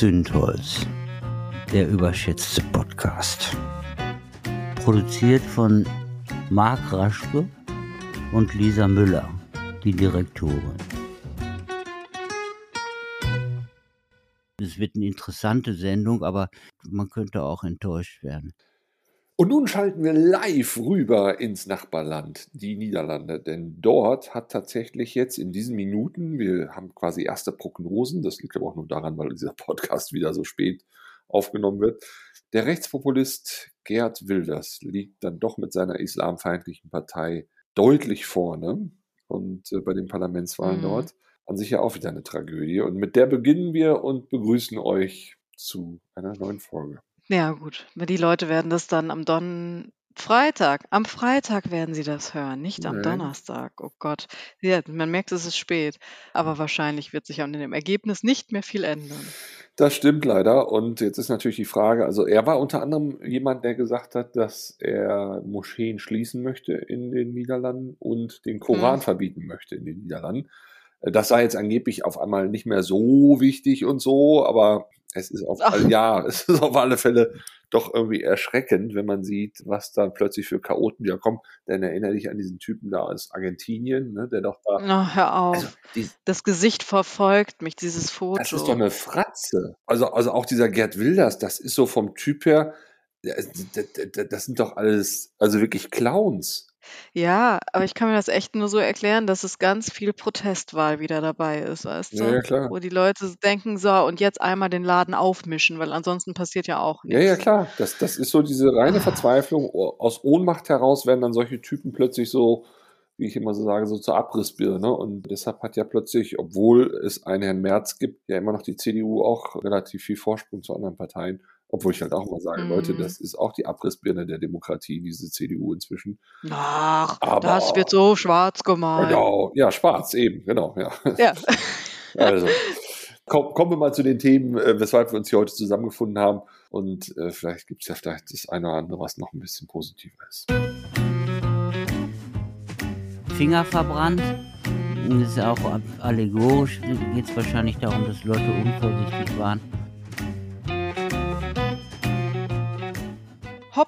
Zündholz, der überschätzte Podcast. Produziert von Marc Raschke und Lisa Müller, die Direktorin. Es wird eine interessante Sendung, aber man könnte auch enttäuscht werden. Und nun schalten wir live rüber ins Nachbarland, die Niederlande. Denn dort hat tatsächlich jetzt in diesen Minuten, wir haben quasi erste Prognosen, das liegt aber auch nur daran, weil dieser Podcast wieder so spät aufgenommen wird. Der Rechtspopulist Gerd Wilders liegt dann doch mit seiner islamfeindlichen Partei deutlich vorne und äh, bei den Parlamentswahlen mhm. dort an sich ja auch wieder eine Tragödie. Und mit der beginnen wir und begrüßen euch zu einer neuen Folge. Ja, gut. Die Leute werden das dann am Don Freitag. Am Freitag werden sie das hören, nicht am Nee. Donnerstag. Oh Gott. Ja, man merkt, es ist spät. Aber wahrscheinlich wird sich an dem Ergebnis nicht mehr viel ändern. Das stimmt leider. Und jetzt ist natürlich die Frage, also er war unter anderem jemand, der gesagt hat, dass er Moscheen schließen möchte in den Niederlanden und den Koran Hm. verbieten möchte in den Niederlanden. Äh, Das sei jetzt angeblich auf einmal nicht mehr so wichtig und so, aber es ist auf, all- ja, es ist auf alle Fälle doch irgendwie erschreckend, wenn man sieht, was da plötzlich für Chaoten wieder kommen. Denn erinnere dich an diesen Typen da aus Argentinien, ne, der doch da, Na, hör also auf. die, Das Gesicht verfolgt mich, dieses das ist doch Foto. eine Fratze. Also, also auch dieser Gerd Wilders, das ist so vom Typ her, das sind doch alles, also wirklich Clowns. Ja, aber ich kann mir das echt nur so erklären, dass es ganz viel Protestwahl wieder dabei ist, weißt Ja, ja, du? klar. Wo die Leute denken, so, und jetzt einmal den Laden aufmischen, weil ansonsten passiert ja auch Ja, ja, nichts. klar. Das, das ist so diese reine Ah. Verzweiflung. O- Aus Ohnmacht heraus werden dann solche Typen plötzlich so, wie ich immer so sage, so zur Abrissbirne. Und deshalb hat ja plötzlich, obwohl es einen Herrn Merz gibt, ja immer noch die CDU auch relativ viel Vorsprung zu anderen Parteien. Obwohl ich halt auch mal sage, Leute, Hm. das ist auch die Abrissbirne der Demokratie, diese CDU inzwischen. Ach, Aber das wird so schwarz gemalt. Genau, ja, schwarz eben, genau, ja. Ja. Also, komm, kommen wir mal zu den Themen, äh, weshalb wir uns hier heute zusammengefunden haben. Und äh, vielleicht gibt es ja vielleicht das eine oder andere, was noch ein bisschen positiver ist. Finger verbrannt. Das ist ja auch allegorisch. Geht es wahrscheinlich darum, dass Leute unvorsichtig waren.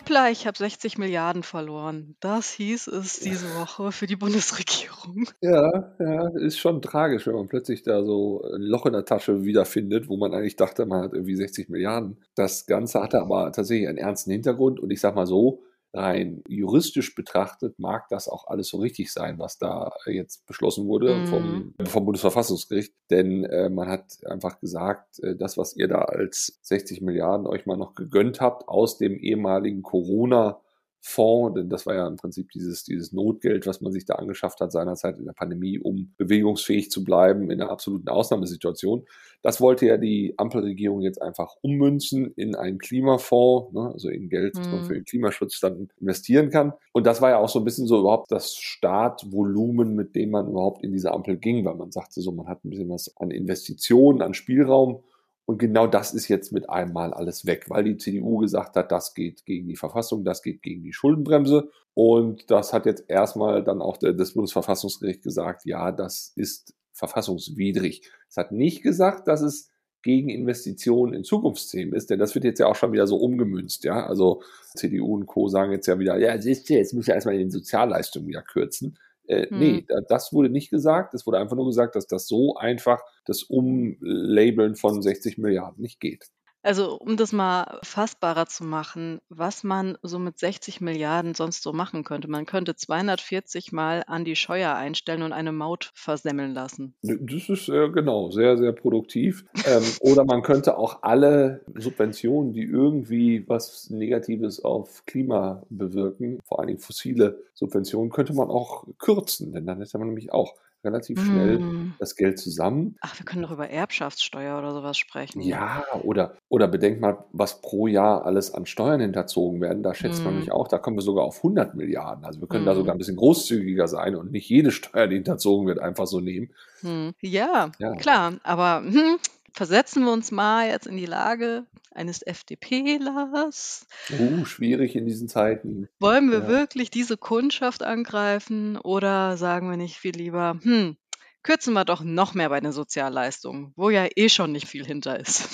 Hoppla, ich habe 60 Milliarden verloren. Das hieß es diese Woche für die Bundesregierung. Ja, ja, ist schon tragisch, wenn man plötzlich da so ein Loch in der Tasche wiederfindet, wo man eigentlich dachte, man hat irgendwie 60 Milliarden. Das Ganze hatte aber tatsächlich einen ernsten Hintergrund und ich sag mal so, rein juristisch betrachtet mag das auch alles so richtig sein, was da jetzt beschlossen wurde Mhm. vom, vom Bundesverfassungsgericht. Denn äh, man hat einfach gesagt, äh, das, was ihr da als 60 Milliarden euch mal noch gegönnt habt aus dem ehemaligen Corona- Fonds, denn das war ja im Prinzip dieses, dieses Notgeld, was man sich da angeschafft hat seinerzeit in der Pandemie, um bewegungsfähig zu bleiben in einer absoluten Ausnahmesituation. Das wollte ja die Ampelregierung jetzt einfach ummünzen in einen Klimafonds, ne, also in Geld, das man Mhm. für den Klimaschutz dann investieren kann. Und das war ja auch so ein bisschen so überhaupt das Startvolumen, mit dem man überhaupt in diese Ampel ging, weil man sagte so, man hat ein bisschen was an Investitionen, an Spielraum. Und genau das ist jetzt mit einmal alles weg, weil die CDU gesagt hat, das geht gegen die Verfassung, das geht gegen die Schuldenbremse. Und das hat jetzt erstmal dann auch das Bundesverfassungsgericht gesagt, ja, das ist verfassungswidrig. Es hat nicht gesagt, dass es gegen Investitionen in Zukunftsthemen ist, denn das wird jetzt ja auch schon wieder so umgemünzt, ja. Also CDU und Co. sagen jetzt ja wieder, ja, siehst du, jetzt müssen wir erstmal in den Sozialleistungen wieder kürzen. Äh, Hm. Nee, da- das wurde nicht gesagt. Es wurde einfach nur gesagt, dass das so einfach das Umlabeln von 60 Milliarden nicht geht. Also, um das mal fassbarer zu machen, was man so mit 60 Milliarden sonst so machen könnte. Man könnte 240 Mal an die Scheuer einstellen und eine Maut versemmeln lassen. Das ist äh, genau sehr, sehr produktiv. Ähm, oder man könnte auch alle Subventionen, die irgendwie was Negatives auf Klima bewirken, vor Dingen fossile Subventionen, könnte man auch kürzen, denn dann hätte man nämlich auch relativ schnell Hm. das Geld zusammen. Ach, wir können doch über Erbschaftssteuer oder sowas sprechen. Ja, oder, oder bedenkt mal, was pro Jahr alles an Steuern hinterzogen werden. Da schätzt man Hm. nämlich auch, da kommen wir sogar auf 100 Milliarden. Also wir können da Hm. sogar ein bisschen großzügiger sein und nicht jede Steuer, die hinterzogen wird, einfach so nehmen. Hm. Ja, Ja. klar. Aber hm, versetzen wir uns mal jetzt in die Lage eines FDPlers. Uh, schwierig in diesen Zeiten. Wollen wir Ja. wirklich diese Kundschaft angreifen oder sagen wir nicht viel lieber, hm, kürzen wir doch noch mehr bei den Sozialleistungen, wo ja eh schon nicht viel hinter ist.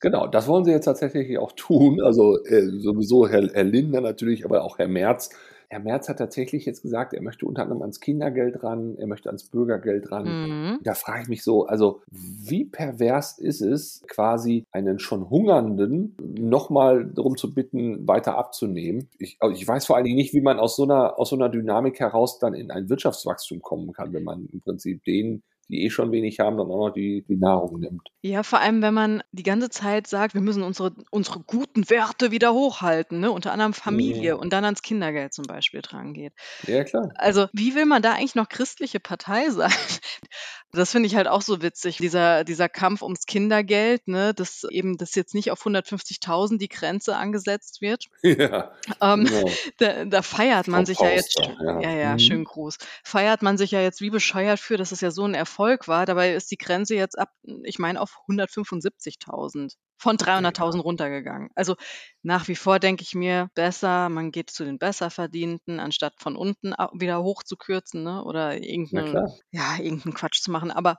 Genau, das wollen sie jetzt tatsächlich auch tun. Also äh, sowieso Herr, Herr Lindner natürlich, aber auch Herr Merz. Herr Merz hat tatsächlich jetzt gesagt, er möchte unter anderem ans Kindergeld ran, er möchte ans Bürgergeld ran. Mhm. Da frage ich mich so, also wie pervers ist es, quasi einen schon Hungernden nochmal darum zu bitten, weiter abzunehmen? Ich, also ich weiß vor allen Dingen nicht, wie man aus so einer, aus so einer Dynamik heraus dann in ein Wirtschaftswachstum kommen kann, wenn man im Prinzip den die eh schon wenig haben, dann auch noch die, die Nahrung nimmt. Ja, vor allem, wenn man die ganze Zeit sagt, wir müssen unsere, unsere guten Werte wieder hochhalten, ne? unter anderem Familie mhm. und dann ans Kindergeld zum Beispiel dran geht. Ja, klar. Also, wie will man da eigentlich noch christliche Partei sein? Das finde ich halt auch so witzig, dieser, dieser Kampf ums Kindergeld, ne, dass eben das jetzt nicht auf 150.000 die Grenze angesetzt wird. Ja, ähm, genau. da, da, feiert man Frau sich Pauster, ja jetzt, ja, ja, ja mhm. schön groß, feiert man sich ja jetzt wie bescheuert für, dass es ja so ein Erfolg war. Dabei ist die Grenze jetzt ab, ich meine, auf 175.000 von 300.000 runtergegangen. Also nach wie vor denke ich mir, besser, man geht zu den Besserverdienten, anstatt von unten wieder hoch zu kürzen ne? oder irgendeinen ja, irgendeinen Quatsch zu machen. Aber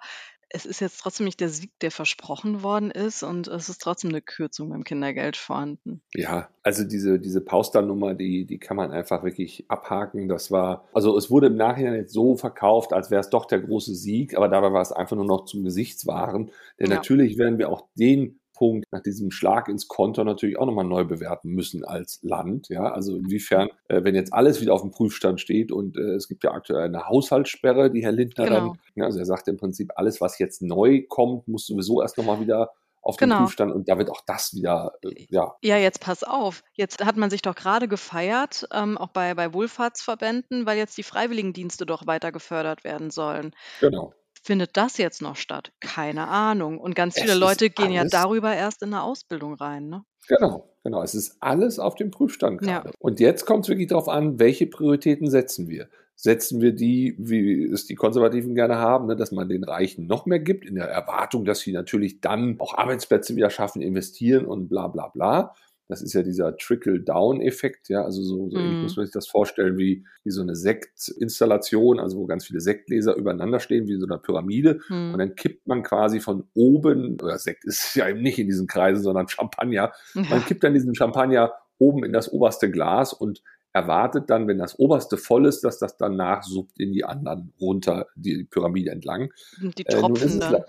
es ist jetzt trotzdem nicht der Sieg, der versprochen worden ist und es ist trotzdem eine Kürzung beim Kindergeld vorhanden. Ja, also diese, diese Pauster-Nummer, die, die kann man einfach wirklich abhaken. Das war, also es wurde im Nachhinein jetzt so verkauft, als wäre es doch der große Sieg, aber dabei war es einfach nur noch zum Gesichtswahren. Denn ja. natürlich werden wir auch den Punkt nach diesem Schlag ins Konto natürlich auch nochmal neu bewerten müssen als Land. Ja, also inwiefern, äh, wenn jetzt alles wieder auf dem Prüfstand steht und äh, es gibt ja aktuell eine Haushaltssperre, die Herr Lindner genau. dann, ja, also er sagt im Prinzip, alles, was jetzt neu kommt, muss sowieso erst nochmal wieder auf den genau. Prüfstand und da wird auch das wieder, äh, ja. Ja, jetzt pass auf. Jetzt hat man sich doch gerade gefeiert, ähm, auch bei, bei Wohlfahrtsverbänden, weil jetzt die Freiwilligendienste doch weiter gefördert werden sollen. Genau. Findet das jetzt noch statt? Keine Ahnung. Und ganz viele Leute gehen ja darüber erst in eine Ausbildung rein, ne? Genau, genau. Es ist alles auf dem Prüfstand Ja. gerade. Und jetzt kommt es wirklich darauf an, welche Prioritäten setzen wir? Setzen wir die, wie es die Konservativen gerne haben, ne, dass man den Reichen noch mehr gibt, in der Erwartung, dass sie natürlich dann auch Arbeitsplätze wieder schaffen, investieren und bla bla bla. Das ist ja dieser Trickle-Down-Effekt, ja, also so, so mm. muss man sich das vorstellen wie, wie so eine Sektinstallation, also wo ganz viele Sektgläser übereinander stehen, wie so eine Pyramide. Mm. Und dann kippt man quasi von oben, oder Sekt ist ja eben nicht in diesen Kreisen, sondern Champagner. Ja. Man kippt dann diesen Champagner oben in das oberste Glas und erwartet dann, wenn das oberste voll ist, dass das dann nachsuppt in die anderen runter, die Pyramide entlang. Die Tropfen äh, dann.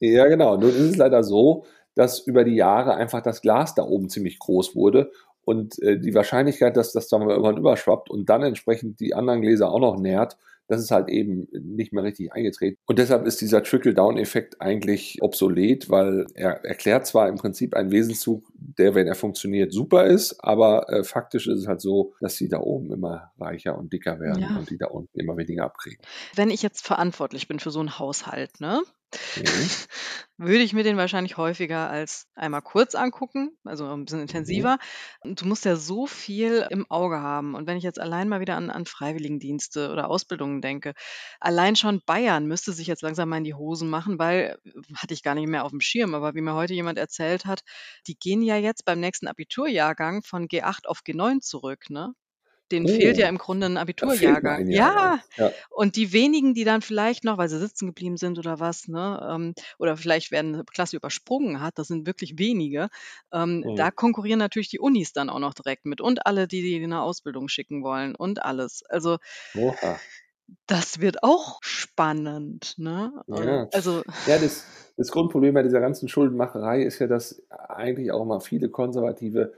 Ja, genau. Nun ist es leider so, dass über die Jahre einfach das Glas da oben ziemlich groß wurde und äh, die Wahrscheinlichkeit, dass das dann mal irgendwann überschwappt und dann entsprechend die anderen Gläser auch noch nährt, das ist halt eben nicht mehr richtig eingetreten. Und deshalb ist dieser Trickle-Down-Effekt eigentlich obsolet, weil er erklärt zwar im Prinzip einen Wesenszug, der, wenn er funktioniert, super ist, aber äh, faktisch ist es halt so, dass sie da oben immer reicher und dicker werden ja. und die da unten immer weniger abkriegen. Wenn ich jetzt verantwortlich bin für so einen Haushalt, ne? Mhm. Würde ich mir den wahrscheinlich häufiger als einmal kurz angucken, also ein bisschen Mhm. intensiver. Du musst ja so viel im Auge haben. Und wenn ich jetzt allein mal wieder an, an Freiwilligendienste oder Ausbildungen denke, allein schon Bayern müsste sich jetzt langsam mal in die Hosen machen, weil hatte ich gar nicht mehr auf dem Schirm, aber wie mir heute jemand erzählt hat, die gehen ja jetzt beim nächsten Abiturjahrgang von G8 auf G9 zurück, ne? Denen fehlt ja oh. im Grunde ein Abiturjahrgang. Ja. ja, und die wenigen, die dann vielleicht noch, weil sie sitzen geblieben sind oder was, ne, ähm, oder vielleicht werden eine Klasse übersprungen hat, das sind wirklich wenige, ähm, mhm. da konkurrieren natürlich die Unis dann auch noch direkt mit und alle, die die in eine Ausbildung schicken wollen und alles. Also Oha. das wird auch spannend, ne? Ja, also, ja das, das Grundproblem bei dieser ganzen Schuldenmacherei ist ja, dass eigentlich auch mal viele Konservative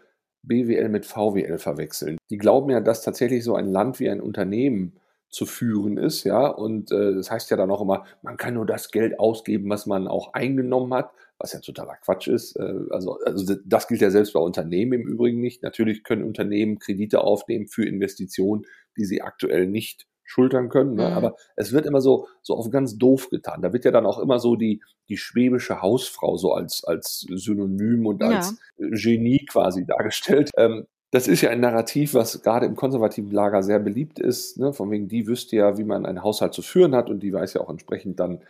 BWL mit VWL verwechseln. Die glauben ja, dass tatsächlich so ein Land wie ein Unternehmen zu führen ist, ja, und äh, das heißt ja dann auch immer, man kann nur das Geld ausgeben, was man auch eingenommen hat, was ja totaler Quatsch ist. Äh, also, also das gilt ja selbst bei Unternehmen im Übrigen nicht. Natürlich können Unternehmen Kredite aufnehmen für Investitionen, die sie aktuell nicht schultern können. Ne? Mhm. Aber es wird immer so, so auf ganz doof getan. Da wird ja dann auch immer so die, die schwäbische Hausfrau so als, als Synonym und ja. als Genie quasi dargestellt. Ähm, das ist ja ein Narrativ, was gerade im konservativen Lager sehr beliebt ist. Ne? Von wegen, die wüsste ja, wie man einen Haushalt zu führen hat und die weiß ja auch entsprechend dann,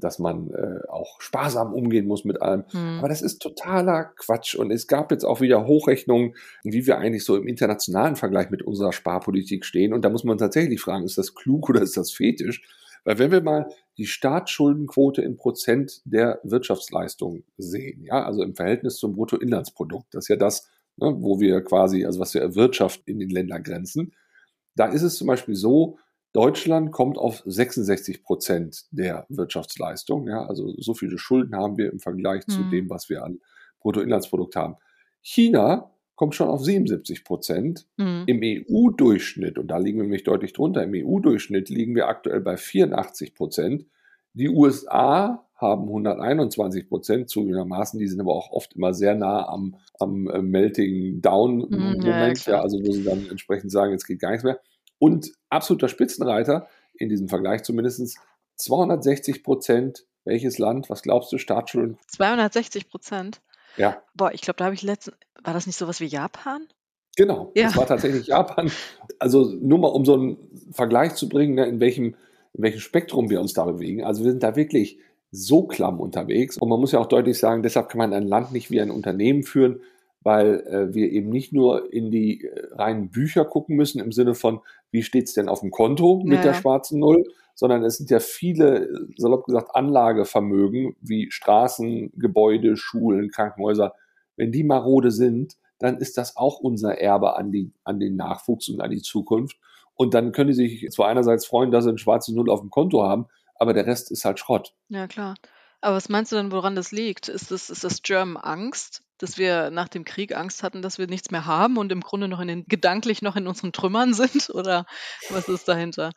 dass man äh, auch sparsam umgehen muss mit allem. Mhm. Aber das ist totaler Quatsch. Und es gab jetzt auch wieder Hochrechnungen, wie wir eigentlich so im internationalen Vergleich mit unserer Sparpolitik stehen. Und da muss man tatsächlich fragen, ist das klug oder ist das fetisch? Weil wenn wir mal die Staatsschuldenquote in Prozent der Wirtschaftsleistung sehen, ja, also im Verhältnis zum Bruttoinlandsprodukt, das ist ja das, ne, wo wir quasi, also was wir erwirtschaften in den Ländergrenzen, da ist es zum Beispiel so, Deutschland kommt auf 66 Prozent der Wirtschaftsleistung. Ja, also so viele Schulden haben wir im Vergleich mhm. zu dem, was wir an Bruttoinlandsprodukt haben. China kommt schon auf 77 Prozent. Mhm. Im EU-Durchschnitt, und da liegen wir nämlich deutlich drunter, im EU-Durchschnitt liegen wir aktuell bei 84 Prozent. Die USA haben 121 Prozent zugegebenermaßen, die sind aber auch oft immer sehr nah am, am äh, Melting Down-Moment, mhm, ja, ja, also wo sie dann entsprechend sagen, jetzt geht gar nichts mehr. Und absoluter Spitzenreiter, in diesem Vergleich zumindest, 260 Prozent. Welches Land, was glaubst du, Staatsschulden? 260 Prozent? Ja. Boah, ich glaube, da habe ich letztens, war das nicht sowas wie Japan? Genau, ja. das war tatsächlich Japan. Also nur mal, um so einen Vergleich zu bringen, ne, in, welchem, in welchem Spektrum wir uns da bewegen. Also wir sind da wirklich so klamm unterwegs. Und man muss ja auch deutlich sagen, deshalb kann man ein Land nicht wie ein Unternehmen führen, weil äh, wir eben nicht nur in die äh, reinen Bücher gucken müssen im Sinne von, wie steht es denn auf dem Konto mit naja. der schwarzen Null, sondern es sind ja viele, salopp gesagt, Anlagevermögen wie Straßen, Gebäude, Schulen, Krankenhäuser. Wenn die marode sind, dann ist das auch unser Erbe an, die, an den Nachwuchs und an die Zukunft. Und dann können die sich zwar einerseits freuen, dass sie eine schwarze Null auf dem Konto haben, aber der Rest ist halt Schrott. Ja, klar. Aber was meinst du denn, woran das liegt? Ist das, ist das German Angst? Dass wir nach dem Krieg Angst hatten, dass wir nichts mehr haben und im Grunde noch in den gedanklich noch in unseren Trümmern sind? Oder was ist dahinter?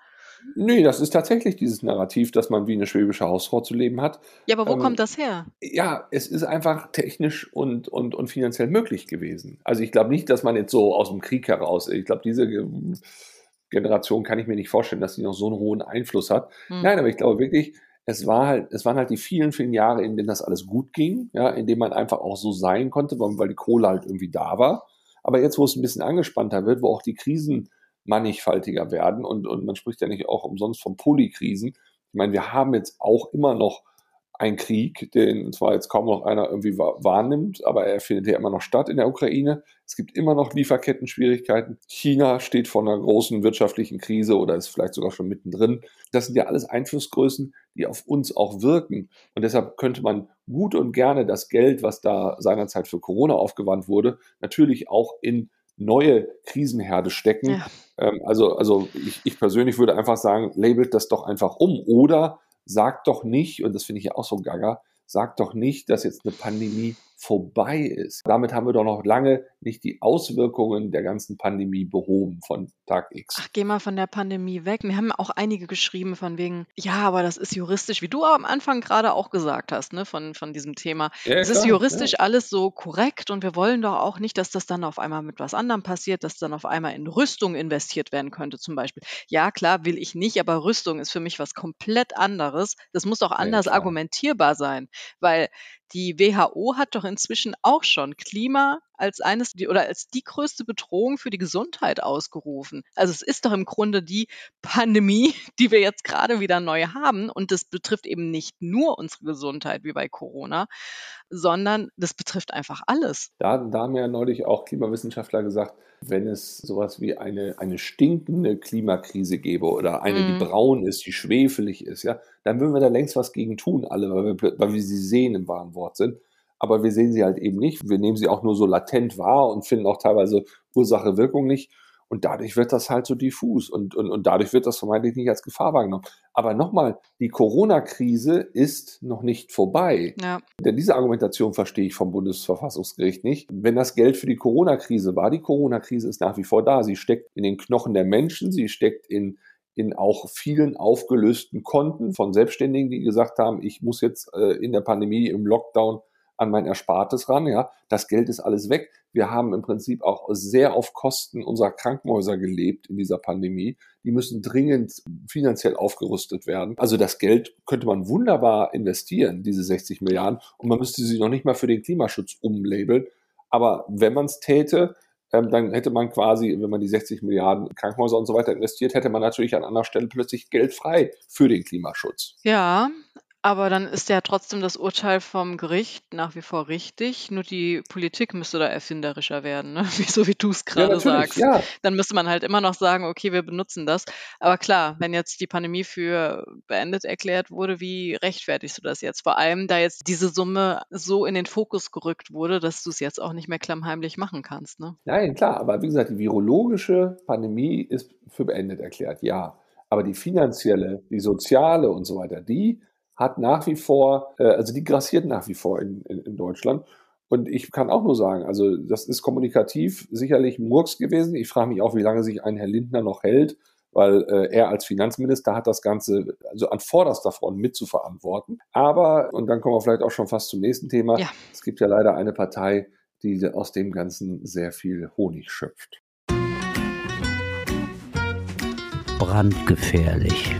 Nee, das ist tatsächlich dieses Narrativ, dass man wie eine schwäbische Hausfrau zu leben hat. Ja, aber wo ähm, kommt das her? Ja, es ist einfach technisch und, und, und finanziell möglich gewesen. Also ich glaube nicht, dass man jetzt so aus dem Krieg heraus, ich glaube, diese Generation kann ich mir nicht vorstellen, dass sie noch so einen hohen Einfluss hat. Hm. Nein, aber ich glaube wirklich, es war halt, es waren halt die vielen, vielen Jahre, in denen das alles gut ging, ja, in denen man einfach auch so sein konnte, weil die Kohle halt irgendwie da war. Aber jetzt, wo es ein bisschen angespannter wird, wo auch die Krisen mannigfaltiger werden und, und man spricht ja nicht auch umsonst von Polykrisen. Ich meine, wir haben jetzt auch immer noch ein Krieg, den zwar jetzt kaum noch einer irgendwie wahrnimmt, aber er findet ja immer noch statt in der Ukraine. Es gibt immer noch Lieferketten-Schwierigkeiten. China steht vor einer großen wirtschaftlichen Krise oder ist vielleicht sogar schon mittendrin. Das sind ja alles Einflussgrößen, die auf uns auch wirken. Und deshalb könnte man gut und gerne das Geld, was da seinerzeit für Corona aufgewandt wurde, natürlich auch in neue Krisenherde stecken. Ja. Ähm, also, also ich, ich persönlich würde einfach sagen, labelt das doch einfach um oder sagt doch nicht, und das finde ich ja auch so gaga, sagt doch nicht, dass jetzt eine Pandemie vorbei ist. Damit haben wir doch noch lange nicht die Auswirkungen der ganzen Pandemie behoben von Tag X. Ach, geh mal von der Pandemie weg. Wir haben auch einige geschrieben von wegen, ja, aber das ist juristisch, wie du am Anfang gerade auch gesagt hast, ne, von, von diesem Thema. Ja, es ist juristisch ja. alles so korrekt und wir wollen doch auch nicht, dass das dann auf einmal mit was anderem passiert, dass dann auf einmal in Rüstung investiert werden könnte, zum Beispiel. Ja, klar, will ich nicht, aber Rüstung ist für mich was komplett anderes. Das muss auch anders ja, argumentierbar sein, weil die WHO hat doch inzwischen auch schon Klima als eines oder als die größte Bedrohung für die Gesundheit ausgerufen. Also es ist doch im Grunde die Pandemie, die wir jetzt gerade wieder neu haben und das betrifft eben nicht nur unsere Gesundheit wie bei Corona, sondern das betrifft einfach alles. Da, da haben ja neulich auch Klimawissenschaftler gesagt, wenn es sowas wie eine, eine stinkende Klimakrise gäbe oder eine, mm. die mhm. braun ist, die schwefelig ist, ja, dann würden wir da längst was gegen tun, alle, weil wir, weil wir sie sehen im wahren Wort sind aber wir sehen sie halt eben nicht. Wir nehmen sie auch nur so latent wahr und finden auch teilweise Ursache, Wirkung nicht. Und dadurch wird das halt so diffus und, und, und dadurch wird das vermeintlich nicht als Gefahr wahrgenommen. Aber nochmal, die Corona-Krise ist noch nicht vorbei. Ja. Denn diese Argumentation verstehe ich vom Bundesverfassungsgericht nicht. Wenn das Geld für die Corona-Krise war, die Corona-Krise ist nach wie vor da. Sie steckt in den Knochen der Menschen, sie steckt in in auch vielen aufgelösten Konten von Selbstständigen, die gesagt haben, ich muss jetzt äh, in der Pandemie im Lockdown an mein Erspartes ran. Ja, das Geld ist alles weg. Wir haben im Prinzip auch sehr auf Kosten unserer Krankenhäuser gelebt in dieser Pandemie. Die müssen dringend finanziell aufgerüstet werden. Also das Geld könnte man wunderbar investieren, diese 60 Milliarden, und man müsste sie noch nicht mal für den Klimaschutz umlabeln. Aber wenn man es täte, ähm, dann hätte man quasi, wenn man die 60 Milliarden Krankenhäuser und so weiter investiert, hätte man natürlich an anderer Stelle plötzlich Geld frei für den Klimaschutz. Ja, Aber dann ist ja trotzdem das Urteil vom Gericht nach wie vor richtig, nur die Politik müsste da erfinderischer werden, ne? Wie so wie du's Ja, grade natürlich, sagst. ja. Dann müsste man halt immer noch sagen: „Okay, wir benutzen das.“ Aber klar, wenn jetzt die Pandemie für beendet erklärt wurde, wie rechtfertigst du das jetzt? Vor allem, da jetzt diese Summe so in den Fokus gerückt wurde, dass du's jetzt auch nicht mehr klammheimlich machen kannst, ne? Nein, klar, aber wie gesagt, die virologische Pandemie ist für beendet erklärt, ja. Aber die finanzielle, die soziale und so weiter, die hat nach wie vor, äh, also die grassiert nach wie vor in, in, in Deutschland. Und ich kann auch nur sagen, also das ist kommunikativ sicherlich Murks gewesen. Ich frage mich auch, wie lange sich ein Herr Lindner noch hält, weil äh, er als Finanzminister hat das Ganze also an vorderster Front mitzuverantworten. Aber, und dann kommen wir vielleicht auch schon fast zum nächsten Thema, Ja. es gibt ja leider eine Partei, die aus dem Ganzen sehr viel Honig schöpft. Brandgefährlich.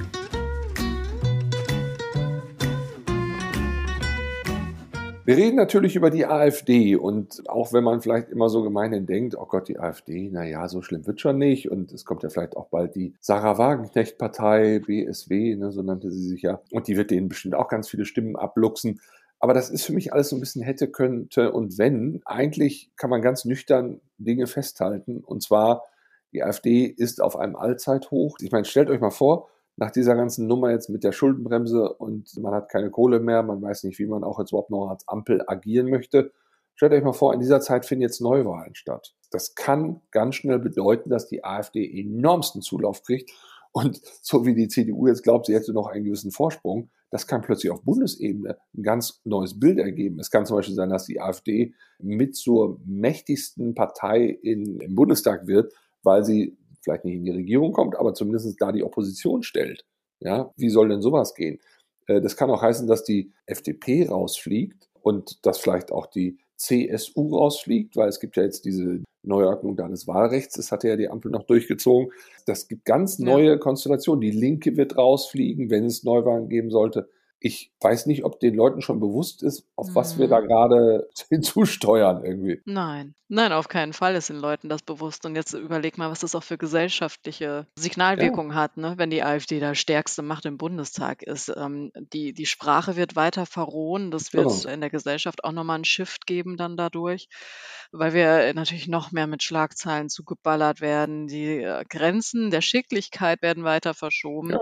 Wir reden natürlich über die AfD und auch wenn man vielleicht immer so gemeinhin denkt, oh Gott, die AfD, na ja, so schlimm wird schon nicht und es kommt ja vielleicht auch bald die Sarah Wagenknecht Partei, BSW, ne, so nannte sie sich ja, und die wird denen bestimmt auch ganz viele Stimmen abluchsen. Aber das ist für mich alles so ein bisschen hätte, könnte und wenn. Eigentlich kann man ganz nüchtern Dinge festhalten und zwar die AfD ist auf einem Allzeithoch. Ich meine, stellt euch mal vor, nach dieser ganzen Nummer jetzt mit der Schuldenbremse und man hat keine Kohle mehr, man weiß nicht, wie man auch jetzt überhaupt noch als Ampel agieren möchte. Stellt euch mal vor, in dieser Zeit finden jetzt Neuwahlen statt. Das kann ganz schnell bedeuten, dass die AfD enormsten Zulauf kriegt. Und so wie die CDU jetzt glaubt, sie hätte noch einen gewissen Vorsprung, das kann plötzlich auf Bundesebene ein ganz neues Bild ergeben. Es kann zum Beispiel sein, dass die AfD mit zur mächtigsten Partei in, im Bundestag wird, weil sie vielleicht nicht in die Regierung kommt, aber zumindest da die Opposition stellt. Ja, wie soll denn sowas gehen? Äh, Das kann auch heißen, dass die FDP rausfliegt und dass vielleicht auch die CSU rausfliegt, weil es gibt ja jetzt diese Neuordnung da des Wahlrechts. Das hatte ja die Ampel noch durchgezogen. Das gibt ganz Ja. neue Konstellationen. Die Linke wird rausfliegen, wenn es Neuwahlen geben sollte. Ich weiß nicht, ob den Leuten schon bewusst ist, auf was wir da Mhm. gerade hinzusteuern irgendwie. Nein. Nein, auf keinen Fall ist den Leuten das bewusst. Und jetzt überleg mal, was das auch für gesellschaftliche Signalwirkung hat, ne? wenn die AfD da stärkste Macht im Bundestag ist. Ähm, die, die Sprache wird weiter verrohen. Das wird Genau. in der Gesellschaft auch nochmal einen Shift geben dann dadurch, weil wir natürlich noch mehr mit Schlagzeilen zugeballert werden. Die äh, Grenzen der Schicklichkeit werden weiter verschoben. Ja.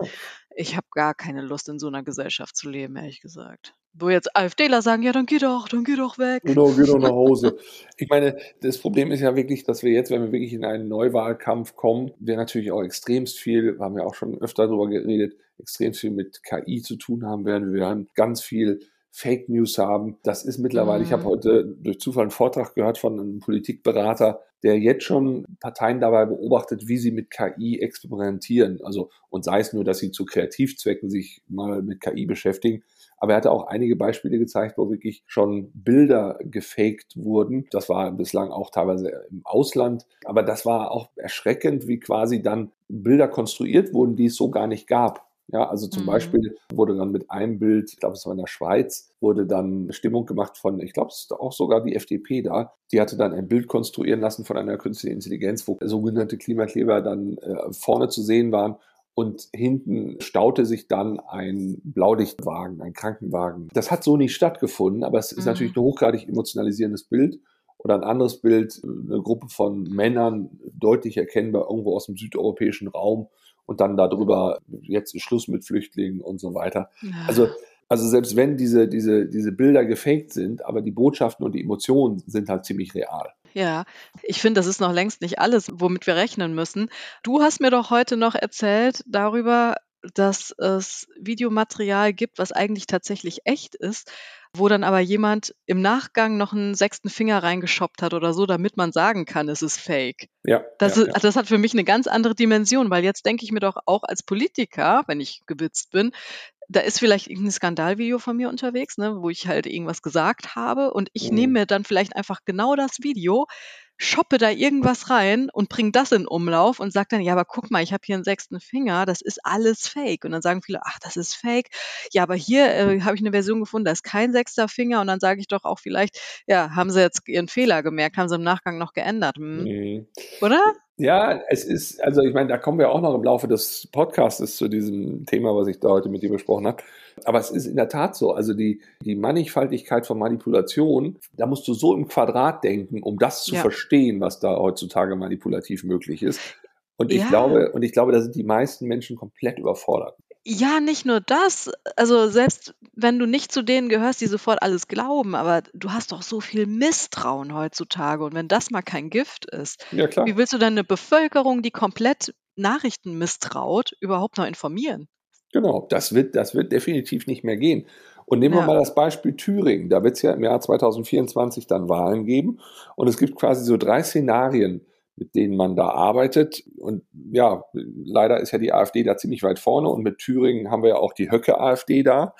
Ich habe gar keine Lust, in so einer Gesellschaft zu leben, ehrlich gesagt. Wo jetzt AfDler sagen, ja, dann geh doch, dann geh doch weg. Genau, geh doch nach Hause. Ich meine, das Problem ist ja wirklich, dass wir jetzt, wenn wir wirklich in einen Neuwahlkampf kommen, wir natürlich auch extremst viel, haben wir auch schon öfter darüber geredet, extrem viel mit KI zu tun haben werden. Wir werden ganz viel Fake News haben. Das ist mittlerweile, ich habe Mhm. heute durch Zufall einen Vortrag gehört von einem Politikberater, der jetzt schon Parteien dabei beobachtet, wie sie mit KI experimentieren. Also, und sei es nur, dass sie zu Kreativzwecken sich mal mit KI beschäftigen. Aber er hatte auch einige Beispiele gezeigt, wo wirklich schon Bilder gefaked wurden. Das war bislang auch teilweise im Ausland. Aber das war auch erschreckend, wie quasi dann Bilder konstruiert wurden, die es so gar nicht gab. Ja, also zum Mhm. Beispiel wurde dann mit einem Bild, ich glaube, es war in der Schweiz, wurde dann Stimmung gemacht von, ich glaube, es ist auch sogar die FDP da. Die hatte dann ein Bild konstruieren lassen von einer künstlichen Intelligenz, wo sogenannte Klimakleber dann äh, vorne zu sehen waren. Und hinten staute sich dann ein Blaulichtwagen, ein Krankenwagen. Das hat so nicht stattgefunden, aber es ist Mhm. natürlich ein hochgradig emotionalisierendes Bild. Oder ein anderes Bild, eine Gruppe von Männern, deutlich erkennbar irgendwo aus dem südeuropäischen Raum und dann darüber, jetzt ist Schluss mit Flüchtlingen und so weiter. Also, also selbst wenn diese, diese, diese Bilder gefaked sind, aber die Botschaften und die Emotionen sind halt ziemlich real. Ja, ich finde, das ist noch längst nicht alles, womit wir rechnen müssen. Du hast mir doch heute noch erzählt darüber, dass es Videomaterial gibt, was eigentlich tatsächlich echt ist, wo dann aber jemand im Nachgang noch einen sechsten Finger reingeschoppt hat oder so, damit man sagen kann, es ist fake. Ja, Das, ja, ist, ja. das hat für mich eine ganz andere Dimension, weil jetzt denke ich mir doch auch als Politiker, wenn ich gewitzt bin, da ist vielleicht irgendein Skandalvideo von mir unterwegs, ne, wo ich halt irgendwas gesagt habe und ich Mhm. nehme mir dann vielleicht einfach genau das Video, shoppe da irgendwas rein und bringe das in Umlauf und sage dann, ja, aber guck mal, ich habe hier einen sechsten Finger, das ist alles fake. Und dann sagen viele, ach, das ist fake. Ja, aber hier äh, habe ich eine Version gefunden, da ist kein sechster Finger. Und dann sage ich doch auch vielleicht, ja, haben sie jetzt ihren Fehler gemerkt, haben sie im Nachgang noch geändert, hm, Mhm. oder? Ja, es ist, also ich meine, da kommen wir auch noch im Laufe des Podcasts zu diesem Thema, was ich da heute mit dir besprochen habe. Aber es ist in der Tat so, also die, die Mannigfaltigkeit von Manipulation, da musst du so im Quadrat denken, um das zu ja. verstehen, was da heutzutage manipulativ möglich ist. Und ich ja. glaube, und ich glaube, da sind die meisten Menschen komplett überfordert. Ja, nicht nur das. Also selbst wenn du nicht zu denen gehörst, die sofort alles glauben, aber du hast doch so viel Misstrauen heutzutage. Und wenn das mal kein Gift ist, Ja, klar. wie willst du denn eine Bevölkerung, die komplett Nachrichten misstraut, überhaupt noch informieren? Genau, das wird, das wird definitiv nicht mehr gehen. Und nehmen wir mal das Beispiel Thüringen. Da wird es ja im Jahr 2024 dann Wahlen geben. Und es gibt quasi so drei Szenarien, mit denen man da arbeitet. Und ja, leider ist ja die AfD da ziemlich weit vorne und mit Thüringen haben wir ja auch die Höcke-AfD da.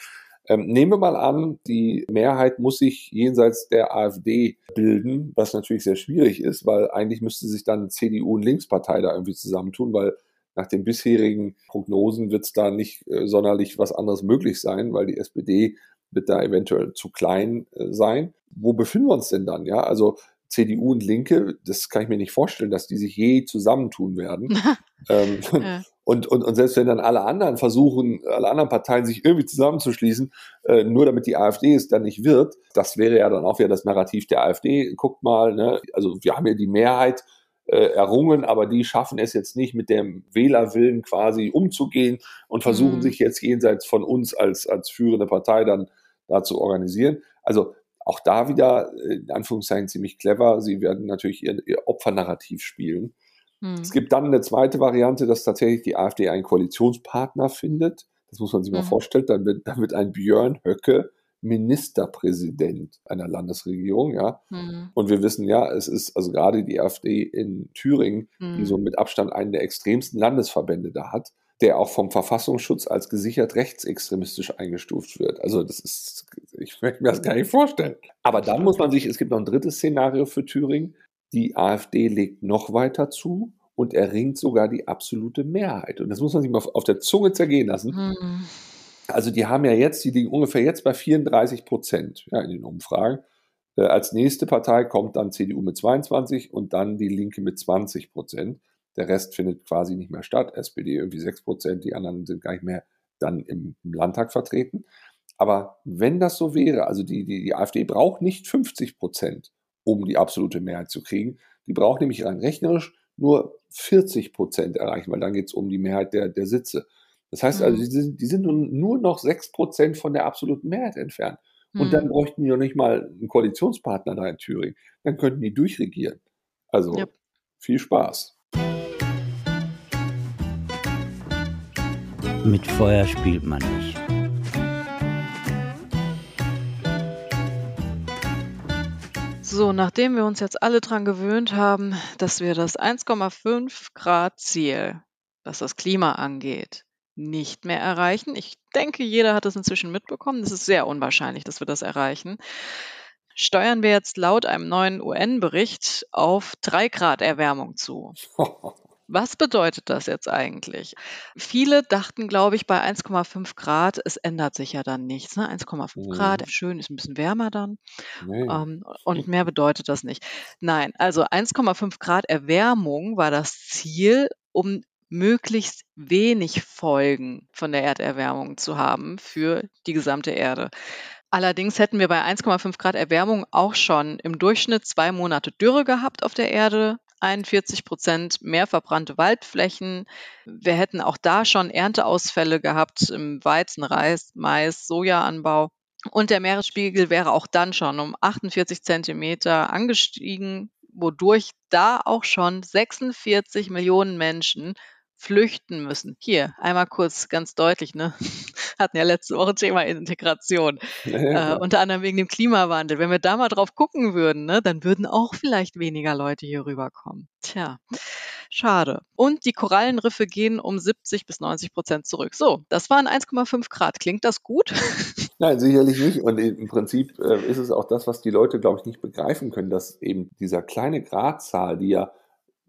Ähm, nehmen wir mal an, die Mehrheit muss sich jenseits der AfD bilden, was natürlich sehr schwierig ist, weil eigentlich müsste sich dann CDU und Linkspartei da irgendwie zusammentun, weil nach den bisherigen Prognosen wird es da nicht äh, sonderlich was anderes möglich sein, weil die SPD wird da eventuell zu klein äh, sein. Wo befinden wir uns denn dann? Ja, also CDU und Linke, das kann ich mir nicht vorstellen, dass die sich je zusammentun werden. ähm, ja. und, und, und selbst wenn dann alle anderen versuchen, alle anderen Parteien sich irgendwie zusammenzuschließen, äh, nur damit die AfD es dann nicht wird, das wäre ja dann auch wieder das Narrativ der AfD. Guckt mal, ne? also wir haben ja die Mehrheit äh, errungen, aber die schaffen es jetzt nicht mit dem Wählerwillen quasi umzugehen und versuchen mhm. sich jetzt jenseits von uns als, als führende Partei dann da zu organisieren. Also auch da wieder, äh, in Anführungszeichen, ziemlich clever. Sie werden natürlich ihr, ihr Opfernarrativ spielen. Hm. Es gibt dann eine zweite Variante, dass tatsächlich die AfD einen Koalitionspartner findet. Das muss man sich hm. mal vorstellen. Dann wird, dann wird ein Björn Höcke Ministerpräsident einer Landesregierung, ja. Hm. Und wir wissen ja, es ist also gerade die AfD in Thüringen, hm. die so mit Abstand einen der extremsten Landesverbände da hat, der auch vom Verfassungsschutz als gesichert rechtsextremistisch eingestuft wird. Also das ist, ich möchte mir das gar nicht vorstellen. Aber dann muss man sich, es gibt noch ein drittes Szenario für Thüringen. Die AfD legt noch weiter zu und erringt sogar die absolute Mehrheit. Und das muss man sich mal auf der Zunge zergehen lassen. Hm. Also die haben ja jetzt, die liegen ungefähr jetzt bei 34 Prozent ja, in den Umfragen. Äh, als nächste Partei kommt dann CDU mit 22 und dann die Linke mit 20 Prozent. Der Rest findet quasi nicht mehr statt. SPD irgendwie 6 Prozent, die anderen sind gar nicht mehr dann im, im Landtag vertreten. Aber wenn das so wäre, also die, die, die AfD braucht nicht 50 Prozent, um die absolute Mehrheit zu kriegen. Die braucht nämlich rein rechnerisch nur 40 Prozent erreichen, weil dann geht es um die Mehrheit der, der Sitze. Das heißt also, mhm. die sind, die sind nur noch 6 Prozent von der absoluten Mehrheit entfernt. Und mhm. dann bräuchten die noch nicht mal einen Koalitionspartner da in Thüringen. Dann könnten die durchregieren. Also ja. viel Spaß. Mit Feuer spielt man nicht. So, nachdem wir uns jetzt alle daran gewöhnt haben, dass wir das 1,5 Grad Ziel, was das Klima angeht, nicht mehr erreichen. Ich denke, jeder hat es inzwischen mitbekommen. Es ist sehr unwahrscheinlich, dass wir das erreichen. Steuern wir jetzt laut einem neuen UN-Bericht auf 3 Grad Erwärmung zu. Was bedeutet das jetzt eigentlich? Viele dachten, glaube ich, bei 1,5 Grad, es ändert sich ja dann nichts. Ne? 1,5 mhm. Grad, schön, ist ein bisschen wärmer dann. Nee. Ähm, und mehr bedeutet das nicht. Nein, also 1,5 Grad Erwärmung war das Ziel, um möglichst wenig Folgen von der Erderwärmung zu haben für die gesamte Erde. Allerdings hätten wir bei 1,5 Grad Erwärmung auch schon im Durchschnitt zwei Monate Dürre gehabt auf der Erde, 41 Prozent mehr verbrannte Waldflächen. Wir hätten auch da schon Ernteausfälle gehabt im Weizen, Reis, Mais, Sojaanbau. Und der Meeresspiegel wäre auch dann schon um 48 Zentimeter angestiegen, wodurch da auch schon 46 Millionen Menschen flüchten müssen. Hier, einmal kurz ganz deutlich, ne? Hatten ja letzte Woche Thema Integration. Ja, äh, unter anderem wegen dem Klimawandel. Wenn wir da mal drauf gucken würden, ne, dann würden auch vielleicht weniger Leute hier rüberkommen. Tja, schade. Und die Korallenriffe gehen um 70 bis 90 Prozent zurück. So, das waren 1,5 Grad. Klingt das gut? Nein, sicherlich nicht. Und im Prinzip äh, ist es auch das, was die Leute, glaube ich, nicht begreifen können, dass eben dieser kleine Gradzahl, die ja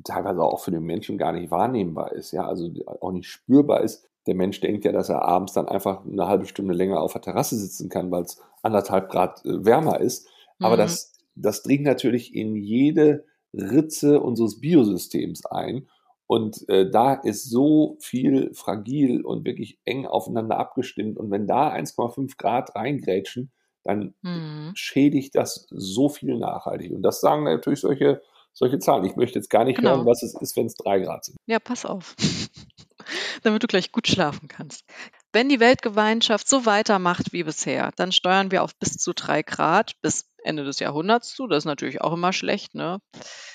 teilweise auch für den Menschen gar nicht wahrnehmbar ist, ja, also auch nicht spürbar ist. Der Mensch denkt ja, dass er abends dann einfach eine halbe Stunde länger auf der Terrasse sitzen kann, weil es anderthalb Grad äh, wärmer ist. Aber mhm. das, das dringt natürlich in jede Ritze unseres Biosystems ein. Und äh, da ist so viel fragil und wirklich eng aufeinander abgestimmt. Und wenn da 1,5 Grad reingrätschen, dann mhm. schädigt das so viel nachhaltig. Und das sagen natürlich solche, solche Zahlen. Ich möchte jetzt gar nicht genau. hören, was es ist, wenn es 3 Grad sind. Ja, pass auf. Damit du gleich gut schlafen kannst. Wenn die Weltgemeinschaft so weitermacht wie bisher, dann steuern wir auf bis zu 3 Grad bis Ende des Jahrhunderts zu. Das ist natürlich auch immer schlecht. Ne?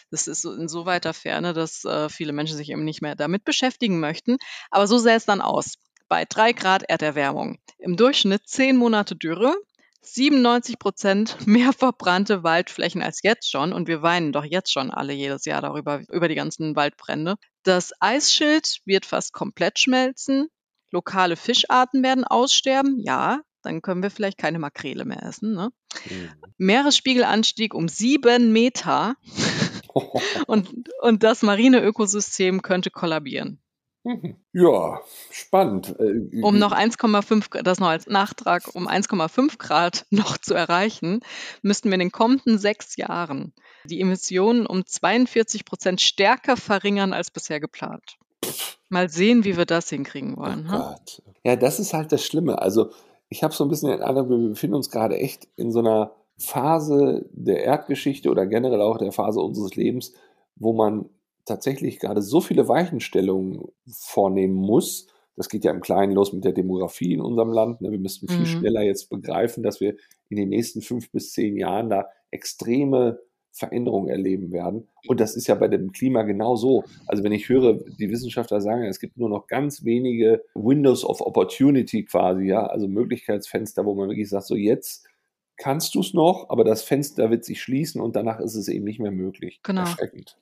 Das ist in so weiter Ferne, dass äh, viele Menschen sich eben nicht mehr damit beschäftigen möchten. Aber so sähe es dann aus. Bei 3 Grad Erderwärmung. Im Durchschnitt 10 Monate Dürre, 97 Prozent mehr verbrannte Waldflächen als jetzt schon. Und wir weinen doch jetzt schon alle jedes Jahr darüber, über die ganzen Waldbrände. Das Eisschild wird fast komplett schmelzen. Lokale Fischarten werden aussterben. Ja, dann können wir vielleicht keine Makrele mehr essen. Ne? Mhm. Meeresspiegelanstieg um sieben Meter. und, und das marine Ökosystem könnte kollabieren. Mhm. Ja, spannend. Äh, um noch 1,5, das noch als Nachtrag, um 1,5 Grad noch zu erreichen, müssten wir in den kommenden sechs Jahren die Emissionen um 42 Prozent stärker verringern als bisher geplant. Mal sehen, wie wir das hinkriegen wollen. Oh ja, das ist halt das Schlimme. Also ich habe so ein bisschen den Eindruck, wir befinden uns gerade echt in so einer Phase der Erdgeschichte oder generell auch der Phase unseres Lebens, wo man tatsächlich gerade so viele Weichenstellungen vornehmen muss. Das geht ja im Kleinen los mit der Demografie in unserem Land. Ne? Wir müssten viel mhm. schneller jetzt begreifen, dass wir in den nächsten fünf bis zehn Jahren da extreme Veränderungen erleben werden. Und das ist ja bei dem Klima genau so. Also wenn ich höre, die Wissenschaftler sagen, es gibt nur noch ganz wenige Windows of Opportunity quasi, ja, also Möglichkeitsfenster, wo man wirklich sagt, so jetzt kannst du es noch, aber das Fenster wird sich schließen und danach ist es eben nicht mehr möglich. Genau. Erschreckend.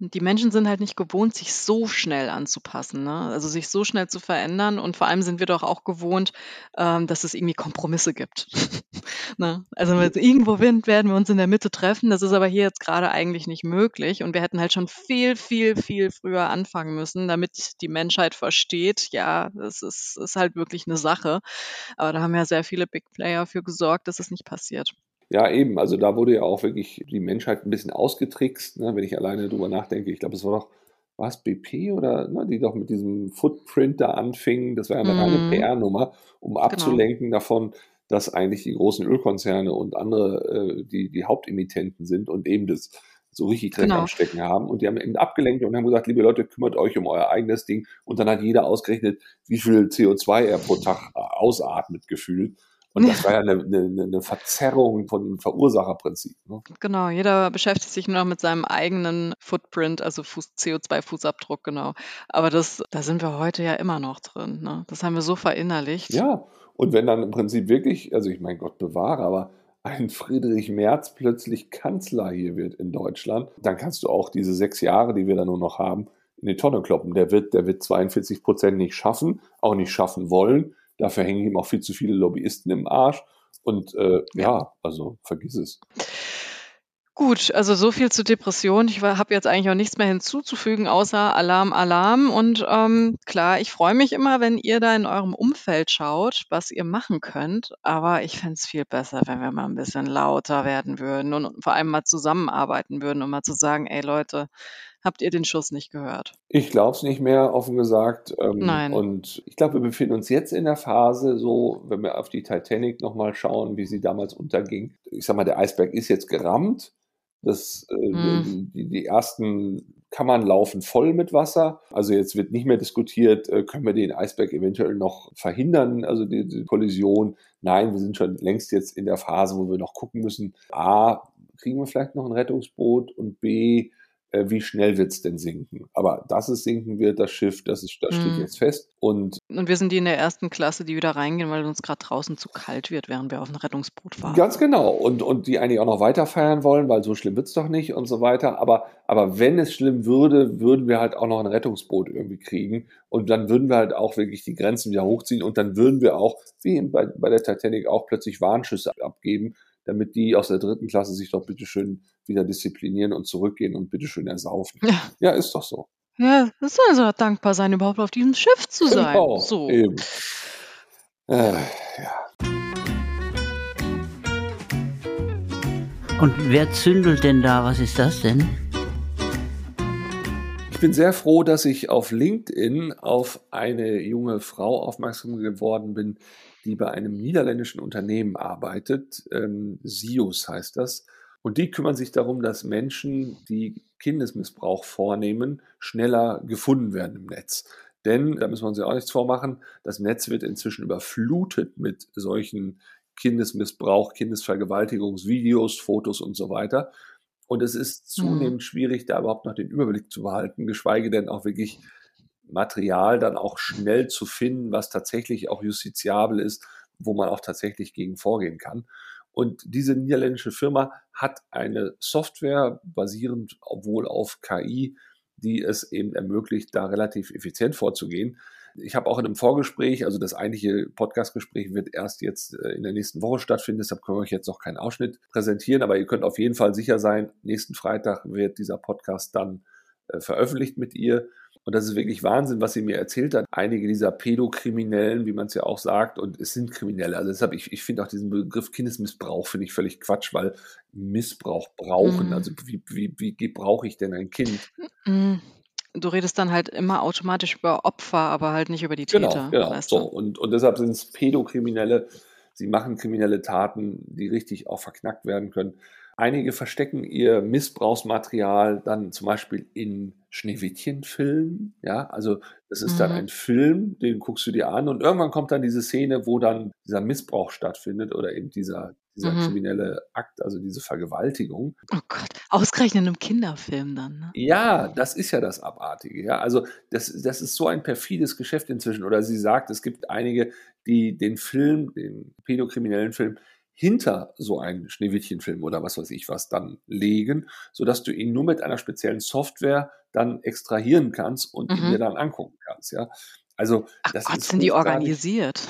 Die Menschen sind halt nicht gewohnt, sich so schnell anzupassen, ne? Also sich so schnell zu verändern. Und vor allem sind wir doch auch gewohnt, ähm, dass es irgendwie Kompromisse gibt. ne? Also wenn irgendwo Wind werden wir uns in der Mitte treffen. Das ist aber hier jetzt gerade eigentlich nicht möglich. Und wir hätten halt schon viel, viel, viel früher anfangen müssen, damit die Menschheit versteht, ja, das ist, ist halt wirklich eine Sache. Aber da haben ja sehr viele Big Player für gesorgt, dass es nicht passiert. Ja, eben. Also da wurde ja auch wirklich die Menschheit ein bisschen ausgetrickst, ne, wenn ich alleine drüber nachdenke. Ich glaube, es war doch, war es BP oder ne, die doch mit diesem Footprint da anfingen. Das war ja eine mm. reine PR-Nummer, um genau. abzulenken davon, dass eigentlich die großen Ölkonzerne und andere äh, die, die Hauptemittenten sind und eben das so richtig Dreck genau. am Stecken haben. Und die haben eben abgelenkt und haben gesagt, liebe Leute, kümmert euch um euer eigenes Ding. Und dann hat jeder ausgerechnet, wie viel CO2 er pro Tag äh, ausatmet gefühlt. Und das war ja eine, eine, eine Verzerrung von dem Verursacherprinzip. Ne? Genau, jeder beschäftigt sich nur noch mit seinem eigenen Footprint, also CO2-Fußabdruck, genau. Aber das, da sind wir heute ja immer noch drin. Ne? Das haben wir so verinnerlicht. Ja, und wenn dann im Prinzip wirklich, also ich meine Gott bewahre, aber ein Friedrich Merz plötzlich Kanzler hier wird in Deutschland, dann kannst du auch diese sechs Jahre, die wir da nur noch haben, in die Tonne kloppen. Der wird, der wird 42 Prozent nicht schaffen, auch nicht schaffen wollen. Dafür hängen ihm auch viel zu viele Lobbyisten im Arsch. Und äh, ja. also vergiss es. Gut, also so viel zu Depression. Ich habe jetzt eigentlich auch nichts mehr hinzuzufügen, außer Alarm, Alarm. Und ähm, klar, ich freue mich immer, wenn ihr da in eurem Umfeld schaut, was ihr machen könnt. Aber ich fände es viel besser, wenn wir mal ein bisschen lauter werden würden und vor allem mal zusammenarbeiten würden, um mal zu sagen, ey Leute, habt ihr den Schuss nicht gehört? Ich glaube es nicht mehr, offen gesagt. Ähm, Nein. Und ich glaube, wir befinden uns jetzt in der Phase, so, wenn wir auf die Titanic nochmal schauen, wie sie damals unterging. Ich sag mal, der Eisberg ist jetzt gerammt. Das, äh, hm. die, die ersten Kammern laufen voll mit Wasser. Also jetzt wird nicht mehr diskutiert, äh, können wir den Eisberg eventuell noch verhindern, also die, die, Kollision. Nein, wir sind schon längst jetzt in der Phase, wo wir noch gucken müssen, a, kriegen wir vielleicht noch ein Rettungsboot und b, wie schnell wird es denn sinken. Aber dass es sinken wird, das Schiff, das, ist, das steht mhm. jetzt fest. Und, und wir sind die in der ersten Klasse, die wieder reingehen, weil uns gerade draußen zu kalt wird, während wir auf ein Rettungsboot fahren. Ganz genau. Und, und die eigentlich auch noch weiter feiern wollen, weil so schlimm wird es doch nicht und so weiter. Aber, aber wenn es schlimm würde, würden wir halt auch noch ein Rettungsboot irgendwie kriegen. Und dann würden wir halt auch wirklich die Grenzen wieder hochziehen. Und dann würden wir auch, wie bei, bei der Titanic, auch plötzlich Warnschüsse abgeben damit die aus der dritten Klasse sich doch bitteschön wieder disziplinieren und zurückgehen und bitteschön ersaufen. Ja, ja ist doch so. Ja, das soll so dankbar sein, überhaupt auf diesem Schiff zu sein. Genau, so. eben. Äh, ja. Und wer zündelt denn da? Was ist das denn? Ich bin sehr froh, dass ich auf LinkedIn auf eine junge Frau aufmerksam geworden bin, die bei einem niederländischen Unternehmen arbeitet. Ähm, SIUS heißt das. Und die kümmern sich darum, dass Menschen, die Kindesmissbrauch vornehmen, schneller gefunden werden im Netz. Denn, da müssen wir uns ja auch nichts vormachen, das Netz wird inzwischen überflutet mit solchen Kindesmissbrauch, Kindesvergewaltigungsvideos, Fotos und so weiter. Und es ist mhm. zunehmend mhm. schwierig, da überhaupt noch den Überblick zu behalten, geschweige denn auch wirklich Material dann auch schnell zu finden, was tatsächlich auch justiziabel ist, wo man auch tatsächlich gegen vorgehen kann. Und diese niederländische Firma hat eine Software basierend obwohl auf KI, die es eben ermöglicht, da relativ effizient vorzugehen. Ich habe auch in einem Vorgespräch, also das eigentliche Podcastgespräch wird erst jetzt äh, in der nächsten Woche stattfinden, deshalb können wir euch jetzt noch keinen Ausschnitt präsentieren, aber ihr könnt auf jeden Fall sicher sein, nächsten Freitag wird dieser Podcast dann äh, veröffentlicht mit ihr. Und das ist wirklich Wahnsinn, was sie mir erzählt hat. Einige dieser Pädokriminellen, wie man es ja auch sagt, und es sind Kriminelle. Also deshalb, ich, ich finde auch diesen Begriff Kindesmissbrauch, finde ich völlig Quatsch, weil Missbrauch brauchen. Mhm. Also wie, wie, wie brauche ich denn ein Kind? Mhm. Du redest dann halt immer automatisch über Opfer, aber halt nicht über die genau, Täter. Genau, genau. So, und, und deshalb sind es Pädokriminelle. Sie machen kriminelle Taten, die richtig auch verknackt werden können. Einige verstecken ihr Missbrauchsmaterial dann zum Beispiel in Schneewittchen-Filmen. Ja, also das ist mhm. dann ein Film, den guckst du dir an und irgendwann kommt dann diese Szene, wo dann dieser Missbrauch stattfindet oder eben dieser, dieser mhm. kriminelle Akt, also diese Vergewaltigung. Oh Gott, ausgerechnet in einem Kinderfilm dann. Ne? Ja, das ist ja das Abartige. Ja, also das, das ist so ein perfides Geschäft inzwischen. Oder sie sagt, es gibt einige, die den Film, den pädokriminellen Film, hinter so einen Schneewittchenfilm oder was weiß ich was dann legen, sodass du ihn nur mit einer speziellen Software dann extrahieren kannst und mhm. ihn dir dann angucken kannst. Ja, also Ach das Gott, ist sind die organisiert?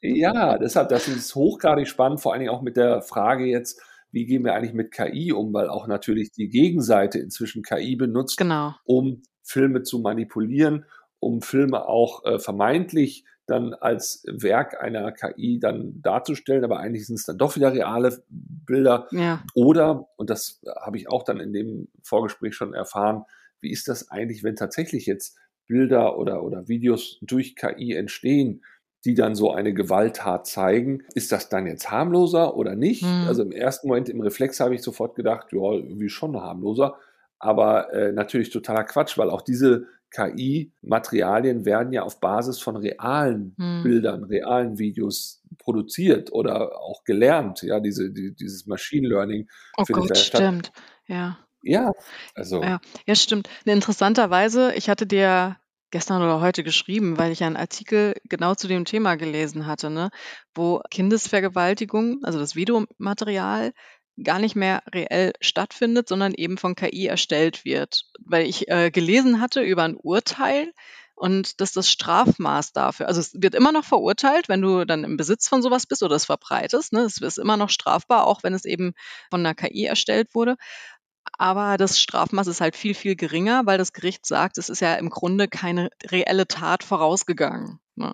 ja, deshalb das ist hochgradig spannend, vor allen Dingen auch mit der Frage jetzt, wie gehen wir eigentlich mit KI um, weil auch natürlich die Gegenseite inzwischen KI benutzt, genau. um Filme zu manipulieren, um Filme auch äh, vermeintlich dann als Werk einer KI dann darzustellen, aber eigentlich sind es dann doch wieder reale Bilder. Ja. Oder, und das habe ich auch dann in dem Vorgespräch schon erfahren, wie ist das eigentlich, wenn tatsächlich jetzt Bilder oder, oder Videos durch KI entstehen, die dann so eine Gewalttat zeigen. Ist das dann jetzt harmloser oder nicht? Mhm. Also im ersten Moment im Reflex habe ich sofort gedacht, ja, irgendwie schon harmloser. Aber äh, natürlich totaler Quatsch, weil auch diese KI-Materialien werden ja auf Basis von realen hm. Bildern, realen Videos produziert oder auch gelernt. Ja, diese, die, dieses Machine Learning. Oh Gott, stimmt. Ja. Ja, also. Ja, ja, stimmt. Interessanterweise, ich hatte dir gestern oder heute geschrieben, weil ich einen Artikel genau zu dem Thema gelesen hatte, ne, wo Kindesvergewaltigung, also das Videomaterial, gar nicht mehr reell stattfindet, sondern eben von KI erstellt wird. Weil ich äh, gelesen hatte über ein Urteil und dass das Strafmaß dafür, also es wird immer noch verurteilt, wenn du dann im Besitz von sowas bist oder es verbreitest. Ne? Es ist immer noch strafbar, auch wenn es eben von einer KI erstellt wurde. Aber das Strafmaß ist halt viel, viel geringer, weil das Gericht sagt, es ist ja im Grunde keine reelle Tat vorausgegangen. Ne?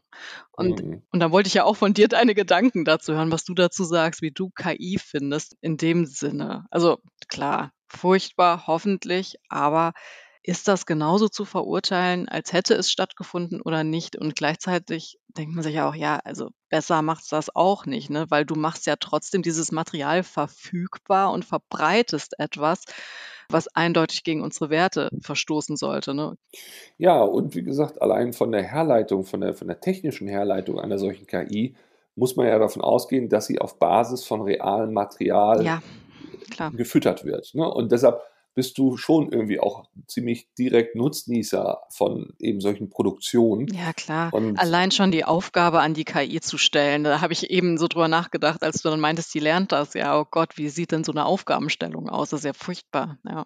Und, mhm. und da wollte ich ja auch von dir deine Gedanken dazu hören, was du dazu sagst, wie du KI findest in dem Sinne. Also klar, furchtbar, hoffentlich, aber ist das genauso zu verurteilen, als hätte es stattgefunden oder nicht? Und gleichzeitig denkt man sich ja auch, ja, also besser macht das auch nicht, ne? weil du machst ja trotzdem dieses Material verfügbar und verbreitest etwas, was eindeutig gegen unsere Werte verstoßen sollte. Ne? Ja, und wie gesagt, allein von der Herleitung, von der, von der technischen Herleitung einer solchen KI muss man ja davon ausgehen, dass sie auf Basis von realem Material ja, gefüttert wird. Ne? Und deshalb bist du schon irgendwie auch ziemlich direkt Nutznießer von eben solchen Produktionen. Ja, klar. Und Allein schon die Aufgabe an die KI zu stellen, da habe ich eben so drüber nachgedacht, als du dann meintest, die lernt das. Ja, oh Gott, wie sieht denn so eine Aufgabenstellung aus? Das ist ja furchtbar, ja.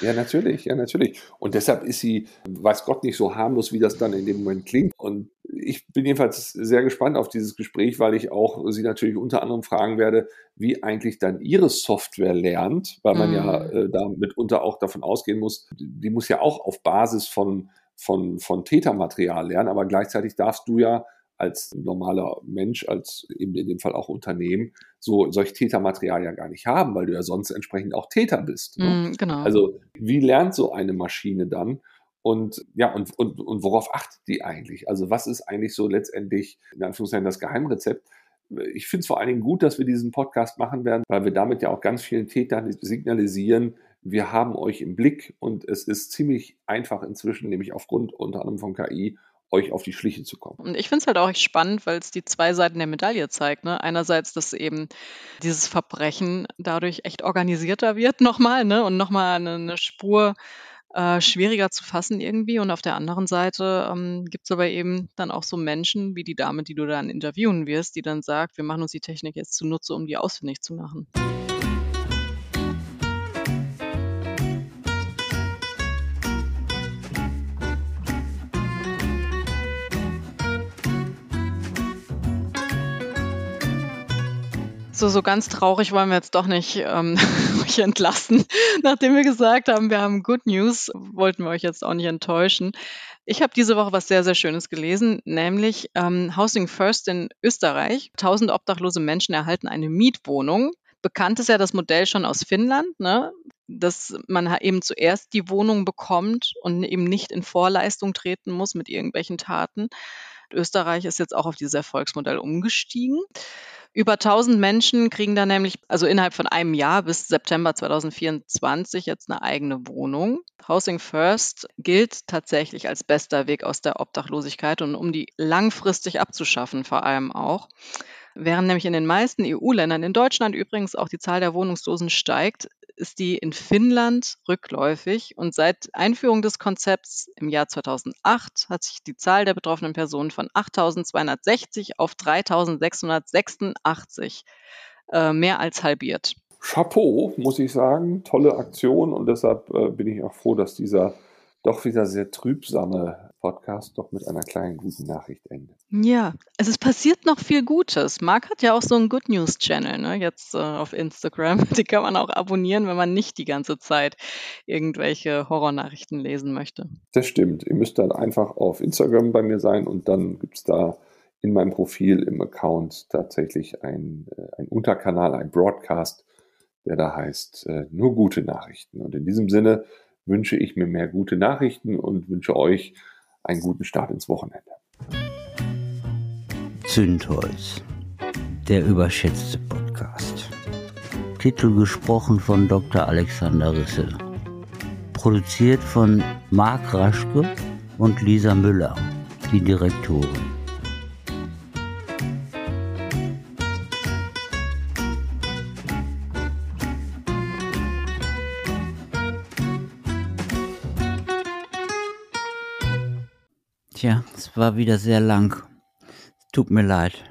Ja, natürlich, ja, natürlich. Und deshalb ist sie, weiß Gott, nicht so harmlos, wie das dann in dem Moment klingt. Und ich bin jedenfalls sehr gespannt auf dieses Gespräch, weil ich auch sie natürlich unter anderem fragen werde, wie eigentlich dann ihre Software lernt, weil man mm. ja mhm. äh, da mitunter auch davon ausgehen muss, die muss ja auch auf Basis von, von, von Tätermaterial lernen, aber gleichzeitig darfst du ja als normaler Mensch, als eben in dem Fall auch Unternehmen, so solch Tätermaterial ja gar nicht haben, weil du ja sonst entsprechend auch Täter bist. Ne? Mm, genau. Also wie lernt so eine Maschine dann? Und ja, und, und, und worauf achtet die eigentlich? Also was ist eigentlich so letztendlich, in Anführungszeichen, das Geheimrezept? Ich finde es vor allen Dingen gut, dass wir diesen Podcast machen werden, weil wir damit ja auch ganz vielen Tätern signalisieren, wir haben euch im Blick und es ist ziemlich einfach inzwischen, nämlich aufgrund unter anderem von KI, euch auf die Schliche zu kommen. Und ich finde es halt auch echt spannend, weil es die zwei Seiten der Medaille zeigt. Ne? Einerseits, dass eben dieses Verbrechen dadurch echt organisierter wird nochmal ne? und nochmal eine, eine Spur äh, schwieriger zu fassen irgendwie. Und auf der anderen Seite ähm, gibt es aber eben dann auch so Menschen wie die Dame, die du dann interviewen wirst, die dann sagt, wir machen uns die Technik jetzt zunutze, um die ausfindig zu machen. So, so ganz traurig wollen wir jetzt doch nicht ähm, euch entlassen. Nachdem wir gesagt haben, wir haben Good News, wollten wir euch jetzt auch nicht enttäuschen. Ich habe diese Woche was sehr, sehr Schönes gelesen, nämlich ähm, Housing First in Österreich. Tausend obdachlose Menschen erhalten eine Mietwohnung. Bekannt ist ja das Modell schon aus Finnland, ne? dass man eben zuerst die Wohnung bekommt und eben nicht in Vorleistung treten muss mit irgendwelchen Taten. Österreich ist jetzt auch auf dieses Erfolgsmodell umgestiegen. Über 1000 Menschen kriegen da nämlich, also innerhalb von einem Jahr bis September 2024 jetzt eine eigene Wohnung. Housing First gilt tatsächlich als bester Weg aus der Obdachlosigkeit und um die langfristig abzuschaffen vor allem auch. Während nämlich in den meisten EU-Ländern, in Deutschland übrigens auch die Zahl der Wohnungslosen steigt, ist die in Finnland rückläufig und seit Einführung des Konzepts im Jahr 2008 hat sich die Zahl der betroffenen Personen von 8.260 auf 3.686 äh, mehr als halbiert. Chapeau, muss ich sagen, tolle Aktion und deshalb äh, bin ich auch froh, dass dieser doch wieder sehr trübsame Podcast doch mit einer kleinen guten Nachricht endet. Ja, also es passiert noch viel Gutes. Marc hat ja auch so einen Good News Channel, ne, jetzt äh, auf Instagram. Die kann man auch abonnieren, wenn man nicht die ganze Zeit irgendwelche Horrornachrichten lesen möchte. Das stimmt. Ihr müsst dann einfach auf Instagram bei mir sein und dann gibt es da in meinem Profil im Account tatsächlich ein, äh, ein Unterkanal, ein Broadcast, der da heißt äh, nur gute Nachrichten. Und in diesem Sinne wünsche ich mir mehr gute Nachrichten und wünsche euch einen guten Start ins Wochenende. Zündholz, der überschätzte Podcast. Titel gesprochen von Dr. Alexander Risse. Produziert von Marc Raschke und Lisa Müller, die Direktorin. War wieder sehr lang. Tut mir leid.